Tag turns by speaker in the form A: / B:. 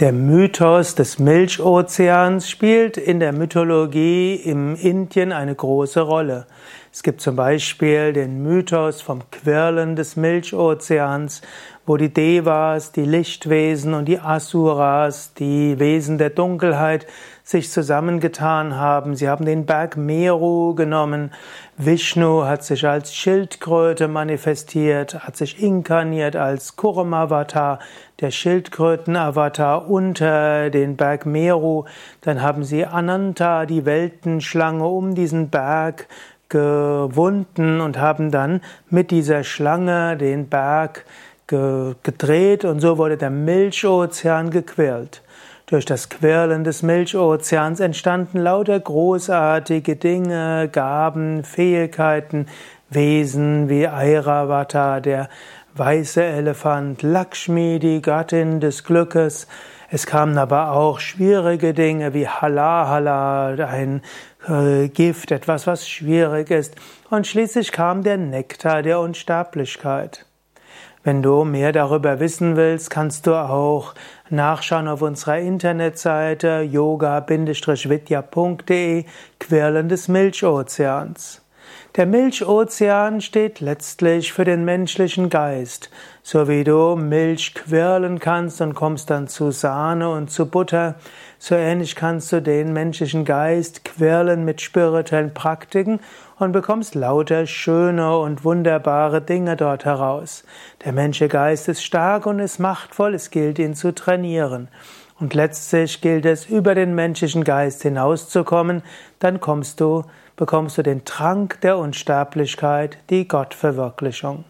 A: Der Mythos des Milchozeans spielt in der Mythologie im Indien eine große Rolle. Es gibt zum Beispiel den Mythos vom Quirlen des Milchozeans, wo die Devas, die Lichtwesen und die Asuras, die Wesen der Dunkelheit, sich zusammengetan haben. Sie haben den Berg Meru genommen. Vishnu hat sich als Schildkröte manifestiert, hat sich inkarniert als Kurmavatar, der Schildkrötenavatar unter den Berg Meru. Dann haben sie Ananta, die Weltenschlange, um diesen Berg gewunden und haben dann mit dieser Schlange den Berg gedreht und so wurde der Milchozean gequält. Durch das Quirlen des Milchozeans entstanden lauter großartige Dinge, Gaben, Fähigkeiten, Wesen wie Airavata, der weiße Elefant, Lakshmi, die Gattin des Glückes. Es kamen aber auch schwierige Dinge wie Halahala, ein äh, Gift, etwas, was schwierig ist. Und schließlich kam der Nektar der Unsterblichkeit. Wenn du mehr darüber wissen willst, kannst du auch nachschauen auf unserer Internetseite yoga-vidya.de Quirlen des Milchozeans. Der Milchozean steht letztlich für den menschlichen Geist. So wie du Milch quirlen kannst und kommst dann zu Sahne und zu Butter, so ähnlich kannst du den menschlichen Geist quirlen mit spirituellen Praktiken und bekommst lauter schöne und wunderbare Dinge dort heraus. Der menschliche Geist ist stark und ist machtvoll, es gilt ihn zu trainieren. Und letztlich gilt es, über den menschlichen Geist hinauszukommen, dann kommst du, bekommst du den Trank der Unsterblichkeit, die Gottverwirklichung.